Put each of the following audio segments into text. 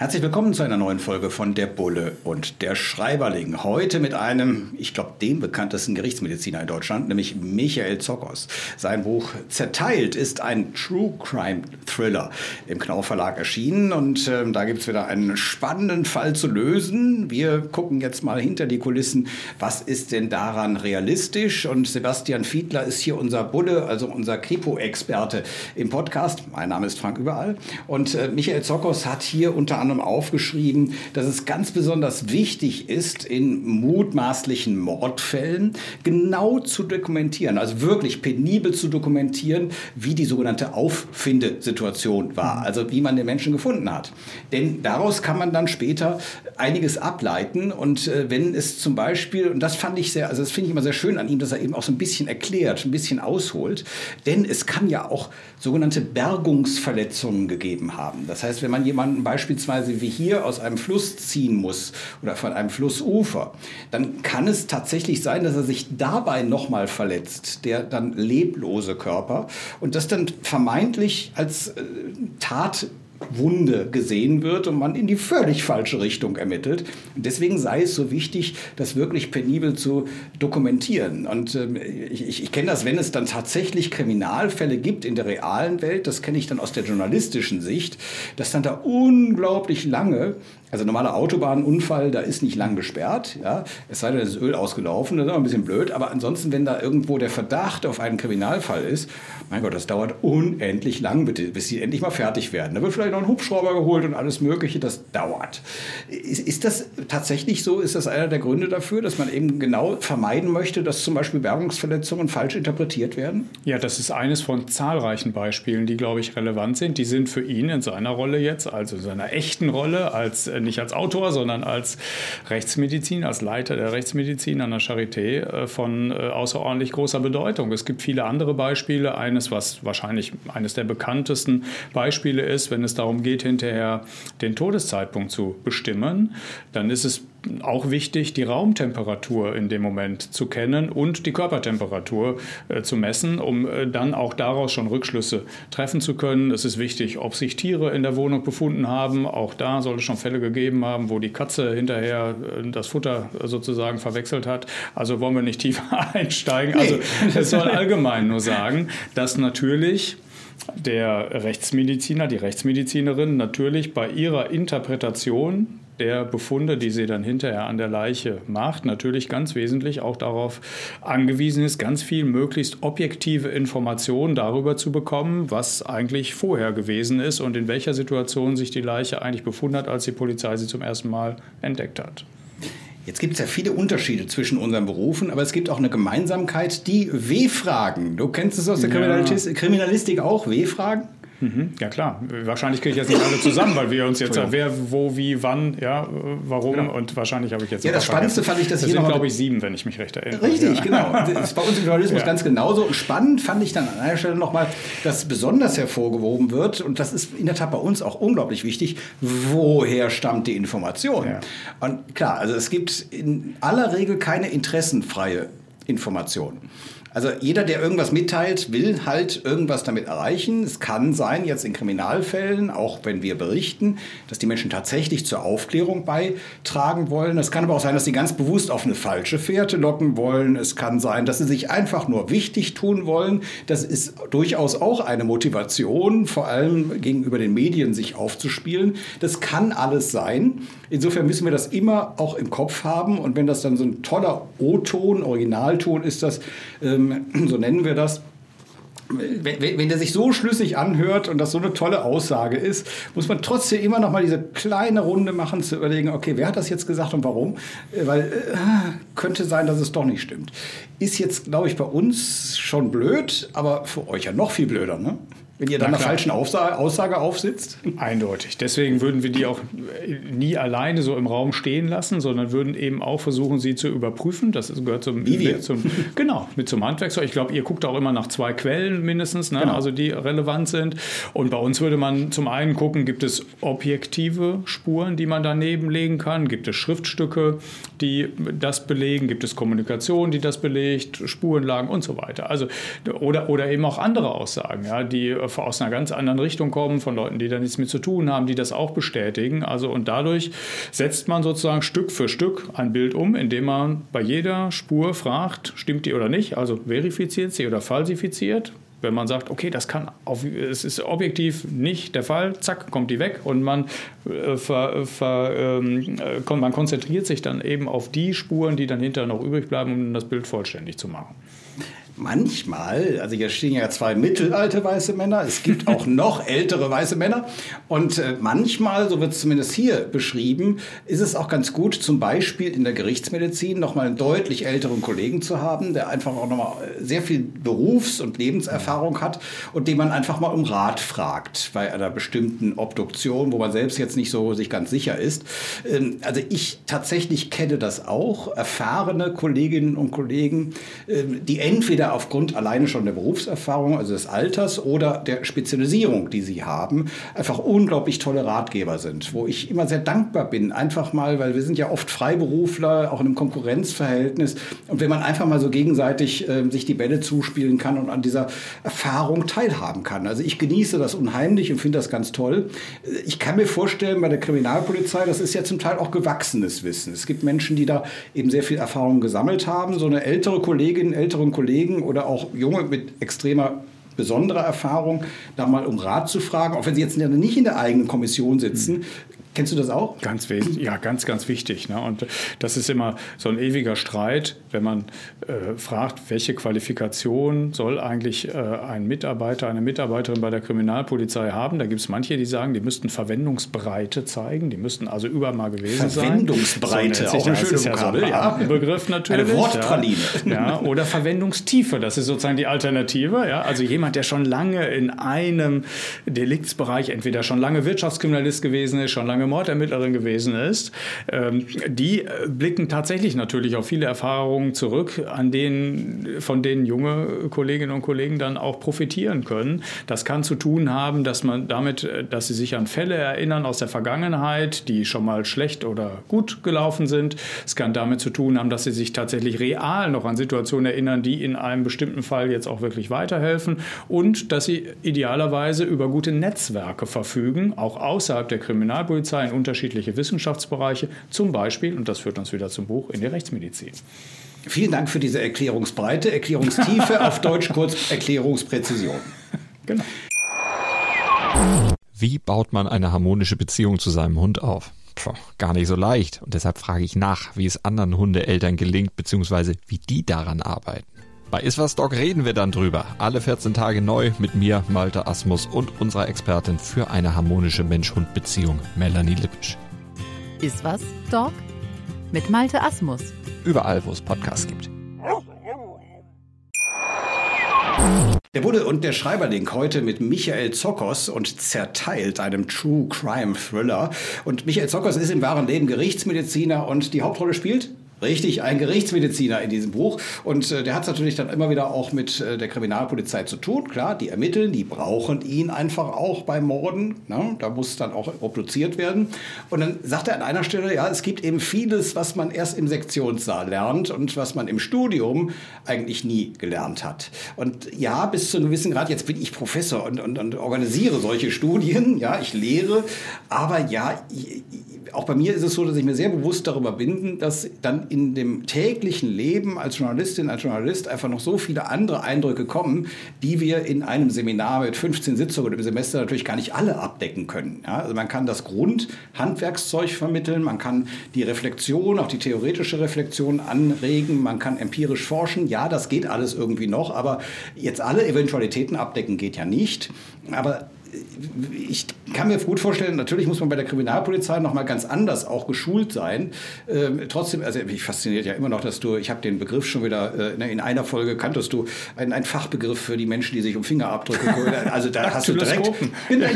Herzlich willkommen zu einer neuen Folge von Der Bulle und der Schreiberling. Heute mit einem, ich glaube, dem bekanntesten Gerichtsmediziner in Deutschland, nämlich Michael Zokos. Sein Buch Zerteilt ist ein True Crime Thriller im Knauf Verlag erschienen und äh, da gibt es wieder einen spannenden Fall zu lösen. Wir gucken jetzt mal hinter die Kulissen, was ist denn daran realistisch? Und Sebastian Fiedler ist hier unser Bulle, also unser Kripo-Experte im Podcast. Mein Name ist Frank Überall und äh, Michael Zokos hat hier unter anderem anderem aufgeschrieben, dass es ganz besonders wichtig ist, in mutmaßlichen Mordfällen genau zu dokumentieren, also wirklich penibel zu dokumentieren, wie die sogenannte Auffindesituation war, also wie man den Menschen gefunden hat. Denn daraus kann man dann später einiges ableiten und äh, wenn es zum Beispiel, und das fand ich sehr, also das finde ich immer sehr schön an ihm, dass er eben auch so ein bisschen erklärt, ein bisschen ausholt, denn es kann ja auch sogenannte Bergungsverletzungen gegeben haben. Das heißt, wenn man jemanden beispielsweise beispielsweise wie hier aus einem Fluss ziehen muss oder von einem Flussufer, dann kann es tatsächlich sein, dass er sich dabei nochmal verletzt, der dann leblose Körper, und das dann vermeintlich als äh, Tat Wunde gesehen wird und man in die völlig falsche Richtung ermittelt. Deswegen sei es so wichtig, das wirklich penibel zu dokumentieren. Und ähm, ich, ich kenne das, wenn es dann tatsächlich Kriminalfälle gibt in der realen Welt, das kenne ich dann aus der journalistischen Sicht, dass dann da unglaublich lange also normaler Autobahnunfall, da ist nicht lang gesperrt, ja. Es sei denn, ist Öl ausgelaufen, das ist auch ein bisschen blöd. Aber ansonsten, wenn da irgendwo der Verdacht auf einen Kriminalfall ist, mein Gott, das dauert unendlich lang, bis sie endlich mal fertig werden. Da wird vielleicht noch ein Hubschrauber geholt und alles Mögliche, das dauert. Ist, ist das tatsächlich so? Ist das einer der Gründe dafür, dass man eben genau vermeiden möchte, dass zum Beispiel Bergungsverletzungen falsch interpretiert werden? Ja, das ist eines von zahlreichen Beispielen, die, glaube ich, relevant sind. Die sind für ihn in seiner Rolle jetzt, also in seiner echten Rolle als äh, nicht als Autor, sondern als Rechtsmedizin, als Leiter der Rechtsmedizin an der Charité äh, von äh, außerordentlich großer Bedeutung. Es gibt viele andere Beispiele. Eines, was wahrscheinlich eines der bekanntesten Beispiele ist, wenn es darum geht, hinterher den Todeszeitpunkt zu bestimmen, dann ist es auch wichtig, die Raumtemperatur in dem Moment zu kennen und die Körpertemperatur äh, zu messen, um äh, dann auch daraus schon Rückschlüsse treffen zu können. Es ist wichtig, ob sich Tiere in der Wohnung befunden haben. Auch da soll es schon Fälle gegeben haben, wo die Katze hinterher äh, das Futter sozusagen verwechselt hat. Also wollen wir nicht tiefer einsteigen. Also es soll allgemein nur sagen, dass natürlich der Rechtsmediziner, die Rechtsmedizinerin natürlich bei ihrer Interpretation der Befunde, die sie dann hinterher an der Leiche macht, natürlich ganz wesentlich auch darauf angewiesen ist, ganz viel möglichst objektive Informationen darüber zu bekommen, was eigentlich vorher gewesen ist und in welcher Situation sich die Leiche eigentlich befunden hat, als die Polizei sie zum ersten Mal entdeckt hat. Jetzt gibt es ja viele Unterschiede zwischen unseren Berufen, aber es gibt auch eine Gemeinsamkeit, die W-Fragen. Du kennst es aus der ja. Kriminalistik auch, W-Fragen? Mhm, ja klar, wahrscheinlich kriege ich jetzt nicht alle zusammen, weil wir uns jetzt wer, wo, wie, wann, ja, warum genau. und wahrscheinlich habe ich jetzt. Ja, das Spannendste fand ich, dass das sind, glaube ich, sieben, wenn ich mich recht erinnere. Richtig, ja. genau. Das ist bei uns im Journalismus ja. ganz genauso. Spannend fand ich dann an einer Stelle nochmal, dass besonders hervorgehoben wird und das ist in der Tat bei uns auch unglaublich wichtig. Woher stammt die Information? Ja. Und klar, also es gibt in aller Regel keine interessenfreie Information. Also jeder, der irgendwas mitteilt, will halt irgendwas damit erreichen. Es kann sein, jetzt in Kriminalfällen, auch wenn wir berichten, dass die Menschen tatsächlich zur Aufklärung beitragen wollen. Es kann aber auch sein, dass sie ganz bewusst auf eine falsche Fährte locken wollen. Es kann sein, dass sie sich einfach nur wichtig tun wollen. Das ist durchaus auch eine Motivation, vor allem gegenüber den Medien sich aufzuspielen. Das kann alles sein. Insofern müssen wir das immer auch im Kopf haben. Und wenn das dann so ein toller O-Ton, Originalton ist das, ähm, so nennen wir das, wenn, wenn, der sich so schlüssig anhört und das so eine tolle Aussage ist, muss man trotzdem immer noch mal diese kleine Runde machen, zu überlegen, okay, wer hat das jetzt gesagt und warum? Äh, weil äh, könnte sein, dass es doch nicht stimmt. Ist jetzt, glaube ich, bei uns schon blöd, aber für euch ja noch viel blöder, ne? Wenn ihr dann einer falschen Aussage aufsitzt? Eindeutig. Deswegen würden wir die auch nie alleine so im Raum stehen lassen, sondern würden eben auch versuchen, sie zu überprüfen. Das gehört zum, Wie wir. zum genau mit zum Handwerkszeug. Ich glaube, ihr guckt auch immer nach zwei Quellen mindestens, ne? genau. also die relevant sind. Und bei uns würde man zum einen gucken, gibt es objektive Spuren, die man daneben legen kann? Gibt es Schriftstücke, die das belegen? Gibt es Kommunikation, die das belegt? Spurenlagen und so weiter. Also oder oder eben auch andere Aussagen, ja, die aus einer ganz anderen Richtung kommen, von Leuten, die da nichts mit zu tun haben, die das auch bestätigen. Also und dadurch setzt man sozusagen Stück für Stück ein Bild um, indem man bei jeder Spur fragt, stimmt die oder nicht, also verifiziert sie oder falsifiziert. Wenn man sagt, okay, das kann auf, es ist objektiv nicht der Fall, zack, kommt die weg und man, äh, ver, ver, ähm, äh, man konzentriert sich dann eben auf die Spuren, die dann hinterher noch übrig bleiben, um das Bild vollständig zu machen manchmal, also hier stehen ja zwei mittelalte weiße Männer, es gibt auch noch ältere weiße Männer und äh, manchmal, so wird es zumindest hier beschrieben, ist es auch ganz gut, zum Beispiel in der Gerichtsmedizin nochmal einen deutlich älteren Kollegen zu haben, der einfach auch nochmal sehr viel Berufs- und Lebenserfahrung hat und den man einfach mal um Rat fragt bei einer bestimmten Obduktion, wo man selbst jetzt nicht so sich ganz sicher ist. Ähm, also ich tatsächlich kenne das auch, erfahrene Kolleginnen und Kollegen, ähm, die entweder aufgrund alleine schon der Berufserfahrung, also des Alters oder der Spezialisierung, die sie haben, einfach unglaublich tolle Ratgeber sind, wo ich immer sehr dankbar bin, einfach mal, weil wir sind ja oft Freiberufler, auch in einem Konkurrenzverhältnis und wenn man einfach mal so gegenseitig äh, sich die Bälle zuspielen kann und an dieser Erfahrung teilhaben kann. Also ich genieße das unheimlich und finde das ganz toll. Ich kann mir vorstellen, bei der Kriminalpolizei, das ist ja zum Teil auch gewachsenes Wissen. Es gibt Menschen, die da eben sehr viel Erfahrung gesammelt haben. So eine ältere Kollegin, älteren Kollegen oder auch Junge mit extremer besonderer Erfahrung, da mal um Rat zu fragen, auch wenn sie jetzt nicht in der eigenen Kommission sitzen, Kennst du das auch? Ganz ja, ganz, ganz wichtig. Ne? Und das ist immer so ein ewiger Streit, wenn man äh, fragt, welche Qualifikation soll eigentlich äh, ein Mitarbeiter, eine Mitarbeiterin bei der Kriminalpolizei haben. Da gibt es manche, die sagen, die müssten Verwendungsbreite zeigen, die müssten also überall mal gewesen Verwendungsbreite, sein. Verwendungsbreite, so auch eine schöne Vokabel, ja. So ein Begriff natürlich. Eine Wortpraline. Ja. ja. Oder Verwendungstiefe, das ist sozusagen die Alternative. Ja? Also jemand, der schon lange in einem Deliktsbereich, entweder schon lange Wirtschaftskriminalist gewesen ist, schon lange Mordermittlerin gewesen ist, ähm, die äh, blicken tatsächlich natürlich auf viele Erfahrungen zurück, an denen, von denen junge Kolleginnen und Kollegen dann auch profitieren können. Das kann zu tun haben, dass man damit, äh, dass sie sich an Fälle erinnern aus der Vergangenheit, die schon mal schlecht oder gut gelaufen sind. Es kann damit zu tun haben, dass sie sich tatsächlich real noch an Situationen erinnern, die in einem bestimmten Fall jetzt auch wirklich weiterhelfen und dass sie idealerweise über gute Netzwerke verfügen, auch außerhalb der Kriminalpolizei Polizei in unterschiedliche Wissenschaftsbereiche, zum Beispiel, und das führt uns wieder zum Buch, in die Rechtsmedizin. Vielen Dank für diese Erklärungsbreite, Erklärungstiefe, auf Deutsch kurz Erklärungspräzision. Genau. Wie baut man eine harmonische Beziehung zu seinem Hund auf? Puh, gar nicht so leicht. Und deshalb frage ich nach, wie es anderen Hundeeltern gelingt, beziehungsweise wie die daran arbeiten. Bei Iswas Dog reden wir dann drüber. Alle 14 Tage neu mit mir, Malte Asmus und unserer Expertin für eine harmonische Mensch-Hund-Beziehung, Melanie Lippisch. Iswas Dog mit Malte Asmus. Überall, wo es Podcasts gibt. Der Bulle und der Schreiberling heute mit Michael Zokos und zerteilt einem True Crime Thriller. Und Michael Zokos ist im wahren Leben Gerichtsmediziner und die Hauptrolle spielt Richtig, ein Gerichtsmediziner in diesem Buch. Und äh, der hat es natürlich dann immer wieder auch mit äh, der Kriminalpolizei zu tun. Klar, die ermitteln, die brauchen ihn einfach auch bei Morden. Ne? Da muss dann auch obduziert werden. Und dann sagt er an einer Stelle, ja, es gibt eben vieles, was man erst im Sektionssaal lernt und was man im Studium eigentlich nie gelernt hat. Und ja, bis zu einem gewissen Grad, jetzt bin ich Professor und, und, und organisiere solche Studien, ja, ich lehre. Aber ja, ich, auch bei mir ist es so, dass ich mir sehr bewusst darüber bin, dass dann in dem täglichen Leben als Journalistin, als Journalist einfach noch so viele andere Eindrücke kommen, die wir in einem Seminar mit 15 Sitzungen im Semester natürlich gar nicht alle abdecken können. Ja, also man kann das Grundhandwerkszeug vermitteln, man kann die Reflexion, auch die theoretische Reflexion anregen, man kann empirisch forschen. Ja, das geht alles irgendwie noch, aber jetzt alle Eventualitäten abdecken geht ja nicht. Aber ich kann mir gut vorstellen, natürlich muss man bei der Kriminalpolizei noch mal ganz anders auch geschult sein. Ähm, trotzdem, also mich fasziniert ja immer noch, dass du, ich habe den Begriff schon wieder äh, in einer Folge kanntest du einen, einen Fachbegriff für die Menschen, die sich um Fingerabdrücke kümmern. Also da hast du direkt,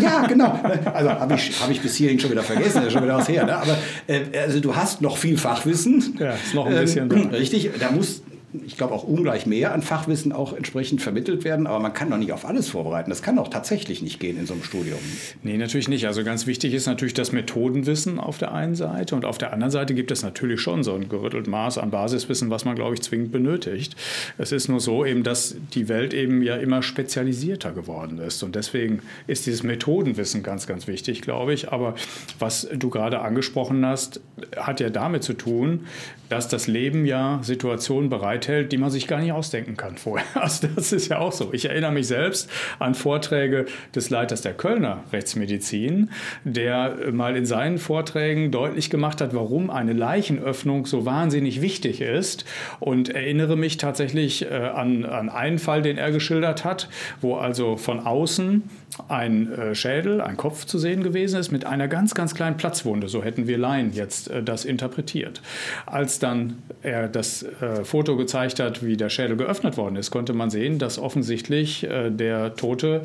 ja genau. Also habe ich habe ich bis hierhin schon wieder vergessen, das ist schon wieder was her. Ne? Aber äh, also du hast noch viel Fachwissen. Ja, ist noch ein bisschen. Ähm, richtig. Da muss ich glaube, auch ungleich mehr an Fachwissen auch entsprechend vermittelt werden. Aber man kann doch nicht auf alles vorbereiten. Das kann doch tatsächlich nicht gehen in so einem Studium. Nee, natürlich nicht. Also ganz wichtig ist natürlich das Methodenwissen auf der einen Seite. Und auf der anderen Seite gibt es natürlich schon so ein gerüttelt Maß an Basiswissen, was man, glaube ich, zwingend benötigt. Es ist nur so eben, dass die Welt eben ja immer spezialisierter geworden ist. Und deswegen ist dieses Methodenwissen ganz, ganz wichtig, glaube ich. Aber was du gerade angesprochen hast, hat ja damit zu tun, dass das Leben ja Situationen bereithält, die man sich gar nicht ausdenken kann vorher. Also das ist ja auch so. Ich erinnere mich selbst an Vorträge des Leiters der Kölner Rechtsmedizin, der mal in seinen Vorträgen deutlich gemacht hat, warum eine Leichenöffnung so wahnsinnig wichtig ist und erinnere mich tatsächlich äh, an, an einen Fall, den er geschildert hat, wo also von außen ein äh, Schädel, ein Kopf zu sehen gewesen ist mit einer ganz, ganz kleinen Platzwunde. So hätten wir Laien jetzt äh, das interpretiert. Als dann er das Foto gezeigt hat, wie der Schädel geöffnet worden ist, konnte man sehen, dass offensichtlich der Tote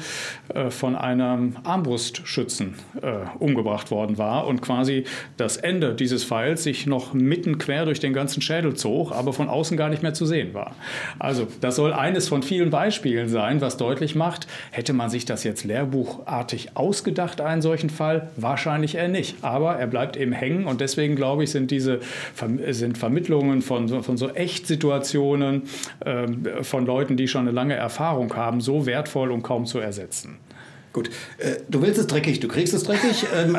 von einem Armbrustschützen umgebracht worden war und quasi das Ende dieses Pfeils sich noch mitten quer durch den ganzen Schädel zog, aber von außen gar nicht mehr zu sehen war. Also das soll eines von vielen Beispielen sein, was deutlich macht, hätte man sich das jetzt lehrbuchartig ausgedacht, einen solchen Fall? Wahrscheinlich eher nicht. Aber er bleibt eben hängen und deswegen glaube ich, sind diese sind Vermittlungen von, von so Echtsituationen äh, von Leuten, die schon eine lange Erfahrung haben, so wertvoll und kaum zu ersetzen. Gut, äh, du willst es dreckig, du kriegst es dreckig. Ähm,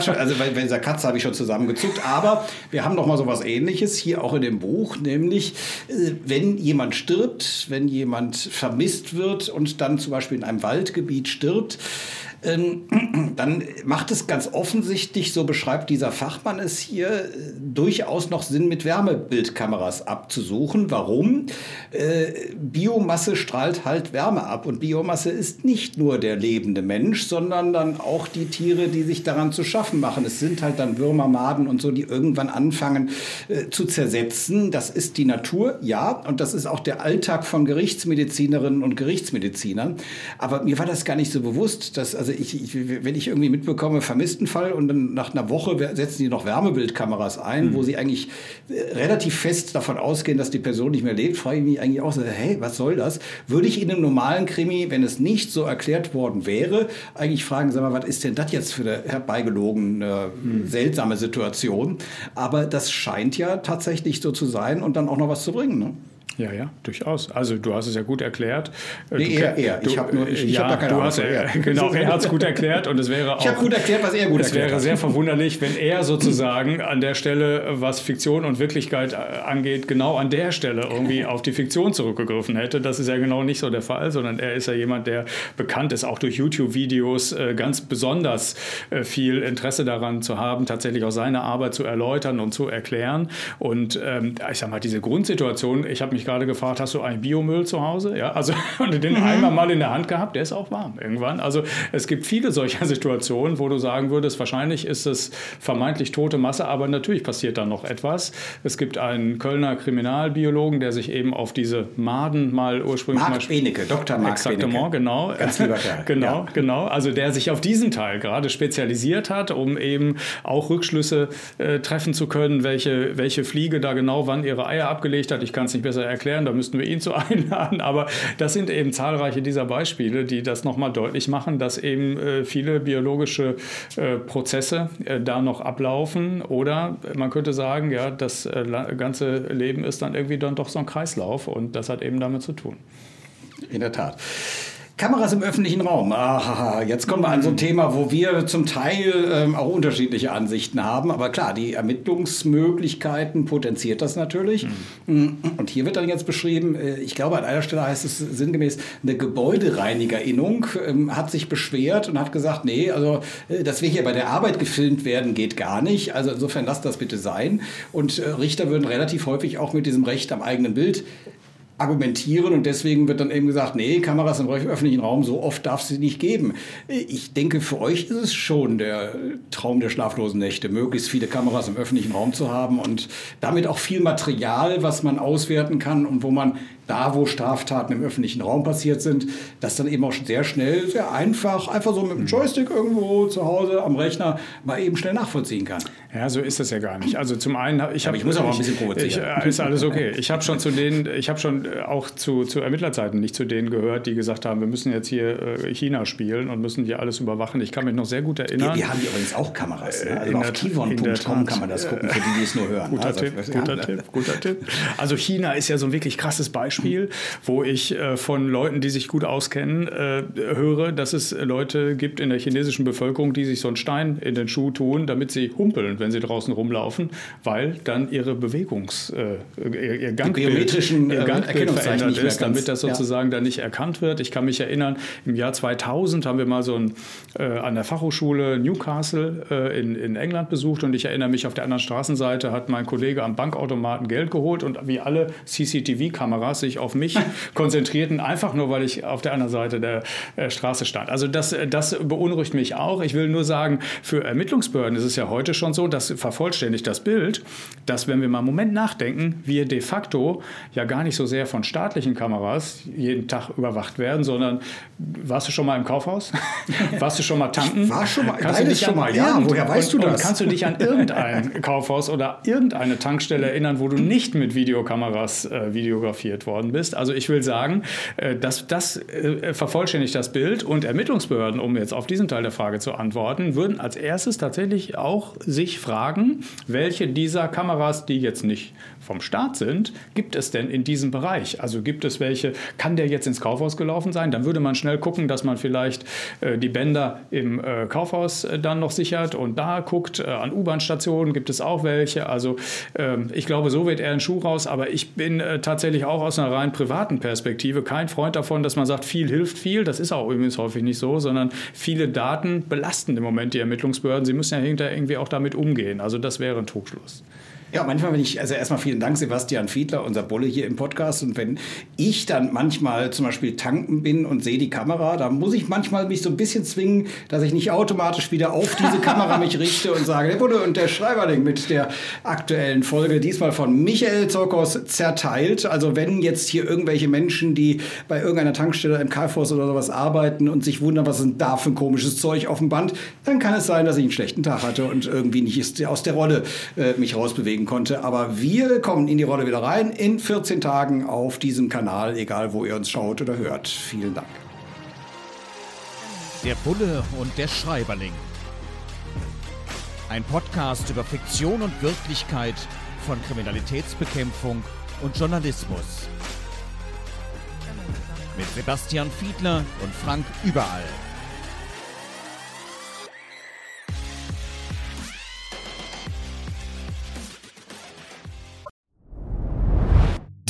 schon, also bei, dieser Katze habe ich schon zusammengezuckt, aber wir haben noch mal so was Ähnliches hier auch in dem Buch, nämlich äh, wenn jemand stirbt, wenn jemand vermisst wird und dann zum Beispiel in einem Waldgebiet stirbt, ähm, dann macht es ganz offensichtlich, so beschreibt dieser Fachmann es hier, äh, durchaus noch Sinn, mit Wärmebildkameras abzusuchen. Warum? Äh, Biomasse strahlt halt Wärme ab und Biomasse ist nicht nur der lebende Mensch, sondern dann auch die Tiere, die sich daran zu schaffen machen. Es sind halt dann Würmer, Maden und so, die irgendwann anfangen äh, zu zersetzen. Das ist die Natur, ja, und das ist auch der Alltag von Gerichtsmedizinerinnen und Gerichtsmedizinern. Aber mir war das gar nicht so bewusst, dass also also ich, ich, wenn ich irgendwie mitbekomme, vermissten Fall und dann nach einer Woche setzen die noch Wärmebildkameras ein, mhm. wo sie eigentlich äh, relativ fest davon ausgehen, dass die Person nicht mehr lebt, frage ich mich eigentlich auch so, hey, was soll das? Würde ich in einem normalen Krimi, wenn es nicht so erklärt worden wäre, eigentlich fragen, sag mal, was ist denn das jetzt für eine herbeigelogene, mhm. seltsame Situation? Aber das scheint ja tatsächlich so zu sein und dann auch noch was zu bringen. Ne? Ja, ja, durchaus. Also du hast es ja gut erklärt. Äh, nee, er, er. Ich habe nur, ich, ich ja, hab da keine du hast, er, Genau, er hat es gut erklärt und es wäre auch. Ich habe gut erklärt, was er gut erklärt Es wäre sehr verwunderlich, wenn er sozusagen an der Stelle, was Fiktion und Wirklichkeit äh, angeht, genau an der Stelle irgendwie auf die Fiktion zurückgegriffen hätte. Das ist ja genau nicht so der Fall, sondern er ist ja jemand, der bekannt ist, auch durch YouTube-Videos äh, ganz besonders viel Interesse daran zu haben, tatsächlich auch seine Arbeit zu erläutern und zu erklären. Und ähm, ich sage mal, diese Grundsituation, ich habe mich mich gerade gefragt, hast du eigentlich Biomüll zu Hause? Ja, also und den mhm. Eimer mal in der Hand gehabt, der ist auch warm irgendwann. Also es gibt viele solcher Situationen, wo du sagen würdest, wahrscheinlich ist es vermeintlich tote Masse, aber natürlich passiert da noch etwas. Es gibt einen Kölner Kriminalbiologen, der sich eben auf diese Maden mal ursprünglich Marc Benecke, Dr. Marc Benecke. genau. Ganz lieber Kerl. genau, ja. genau. Also der sich auf diesen Teil gerade spezialisiert hat, um eben auch Rückschlüsse äh, treffen zu können, welche, welche Fliege da genau wann ihre Eier abgelegt hat. Ich kann es nicht besser erklären, da müssten wir ihn zu einladen. Aber das sind eben zahlreiche dieser Beispiele, die das nochmal deutlich machen, dass eben äh, viele biologische äh, Prozesse äh, da noch ablaufen. Oder man könnte sagen, ja, das äh, ganze Leben ist dann irgendwie dann doch so ein Kreislauf und das hat eben damit zu tun. In der Tat. Kameras im öffentlichen Raum. Aha, jetzt kommen wir an so ein Thema, wo wir zum Teil ähm, auch unterschiedliche Ansichten haben. Aber klar, die Ermittlungsmöglichkeiten potenziert das natürlich. Mhm. Und hier wird dann jetzt beschrieben, äh, ich glaube, an einer Stelle heißt es sinngemäß, eine Gebäudereinigerinnung ähm, hat sich beschwert und hat gesagt, nee, also, äh, dass wir hier bei der Arbeit gefilmt werden, geht gar nicht. Also insofern lasst das bitte sein. Und äh, Richter würden relativ häufig auch mit diesem Recht am eigenen Bild argumentieren und deswegen wird dann eben gesagt, nee, Kameras im öffentlichen Raum, so oft darf es sie nicht geben. Ich denke, für euch ist es schon der Traum der schlaflosen Nächte, möglichst viele Kameras im öffentlichen Raum zu haben und damit auch viel Material, was man auswerten kann und wo man da, wo Straftaten im öffentlichen Raum passiert sind, das dann eben auch sehr schnell, sehr einfach, einfach so mit dem Joystick irgendwo zu Hause am Rechner mal eben schnell nachvollziehen kann. Ja, so ist das ja gar nicht. Also zum einen, ich, hab, ich muss aber ein bisschen provozieren. Ich, äh, ist alles okay. Ich habe schon zu denen, ich habe schon äh, auch zu, zu Ermittlerzeiten nicht zu denen gehört, die gesagt haben, wir müssen jetzt hier äh, China spielen und müssen hier alles überwachen. Ich kann mich noch sehr gut erinnern. Wir, wir haben übrigens auch Kameras. Ne? Also auf kivon.com kann man das gucken, für die, die es nur hören. Guter, also, Tipp, guter, Tipp, guter Tipp. Also China ist ja so ein wirklich krasses Beispiel, wo ich äh, von Leuten, die sich gut auskennen, äh, höre, dass es Leute gibt in der chinesischen Bevölkerung, die sich so einen Stein in den Schuh tun, damit sie humpeln, wenn sie draußen rumlaufen laufen, weil dann ihre Bewegungs, äh, ihr, ihr Gangbild, ihr Gangbild verändert ist, damit das sozusagen ja. dann nicht erkannt wird. Ich kann mich erinnern, im Jahr 2000 haben wir mal so ein, äh, an der Fachhochschule Newcastle äh, in, in England besucht und ich erinnere mich, auf der anderen Straßenseite hat mein Kollege am Bankautomaten Geld geholt und wie alle CCTV-Kameras sich auf mich konzentrierten, einfach nur, weil ich auf der anderen Seite der äh, Straße stand. Also das, das beunruhigt mich auch. Ich will nur sagen, für Ermittlungsbehörden ist es ja heute schon so, dass vervollständigt das Bild, dass wenn wir mal einen Moment nachdenken, wir de facto ja gar nicht so sehr von staatlichen Kameras jeden Tag überwacht werden, sondern warst du schon mal im Kaufhaus? warst du schon mal tanken? Ich war schon mal, kannst du dich schon mal, ja, woher weißt und, du das? kannst du dich an irgendein Kaufhaus oder irgendeine Tankstelle erinnern, wo du nicht mit Videokameras äh, videografiert worden bist? Also ich will sagen, äh, dass das äh, vervollständigt das Bild und Ermittlungsbehörden, um jetzt auf diesen Teil der Frage zu antworten, würden als erstes tatsächlich auch sich fragen, welche dieser Kameras, die jetzt nicht vom Staat sind, gibt es denn in diesem Bereich? Also gibt es welche, kann der jetzt ins Kaufhaus gelaufen sein? Dann würde man schnell gucken, dass man vielleicht äh, die Bänder im äh, Kaufhaus äh, dann noch sichert und da guckt. Äh, an U-Bahn-Stationen gibt es auch welche. Also ähm, ich glaube, so wird er ein Schuh raus. Aber ich bin äh, tatsächlich auch aus einer rein privaten Perspektive kein Freund davon, dass man sagt, viel hilft viel. Das ist auch übrigens häufig nicht so, sondern viele Daten belasten im Moment die Ermittlungsbehörden. Sie müssen ja hinterher irgendwie auch damit umgehen. Also das wäre ein Trugschluss. Ja, manchmal, wenn ich, also erstmal vielen Dank, Sebastian Fiedler, unser Bulle hier im Podcast. Und wenn ich dann manchmal zum Beispiel tanken bin und sehe die Kamera, dann muss ich manchmal mich so ein bisschen zwingen, dass ich nicht automatisch wieder auf diese Kamera mich richte und sage, der Bulle und der Schreiberling mit der aktuellen Folge, diesmal von Michael Zokos zerteilt. Also wenn jetzt hier irgendwelche Menschen, die bei irgendeiner Tankstelle im Carrefour oder sowas arbeiten und sich wundern, was denn da für ein komisches Zeug auf dem Band, dann kann es sein, dass ich einen schlechten Tag hatte und irgendwie nicht aus der Rolle äh, mich rausbewegen bewegen konnte. Aber wir kommen in die Rolle wieder rein in 14 Tagen auf diesem Kanal, egal wo ihr uns schaut oder hört. Vielen Dank. Der Bulle und der Schreiberling. Ein Podcast über Fiktion und Wirklichkeit von Kriminalitätsbekämpfung und Journalismus. Mit Sebastian Fiedler und Frank Überall.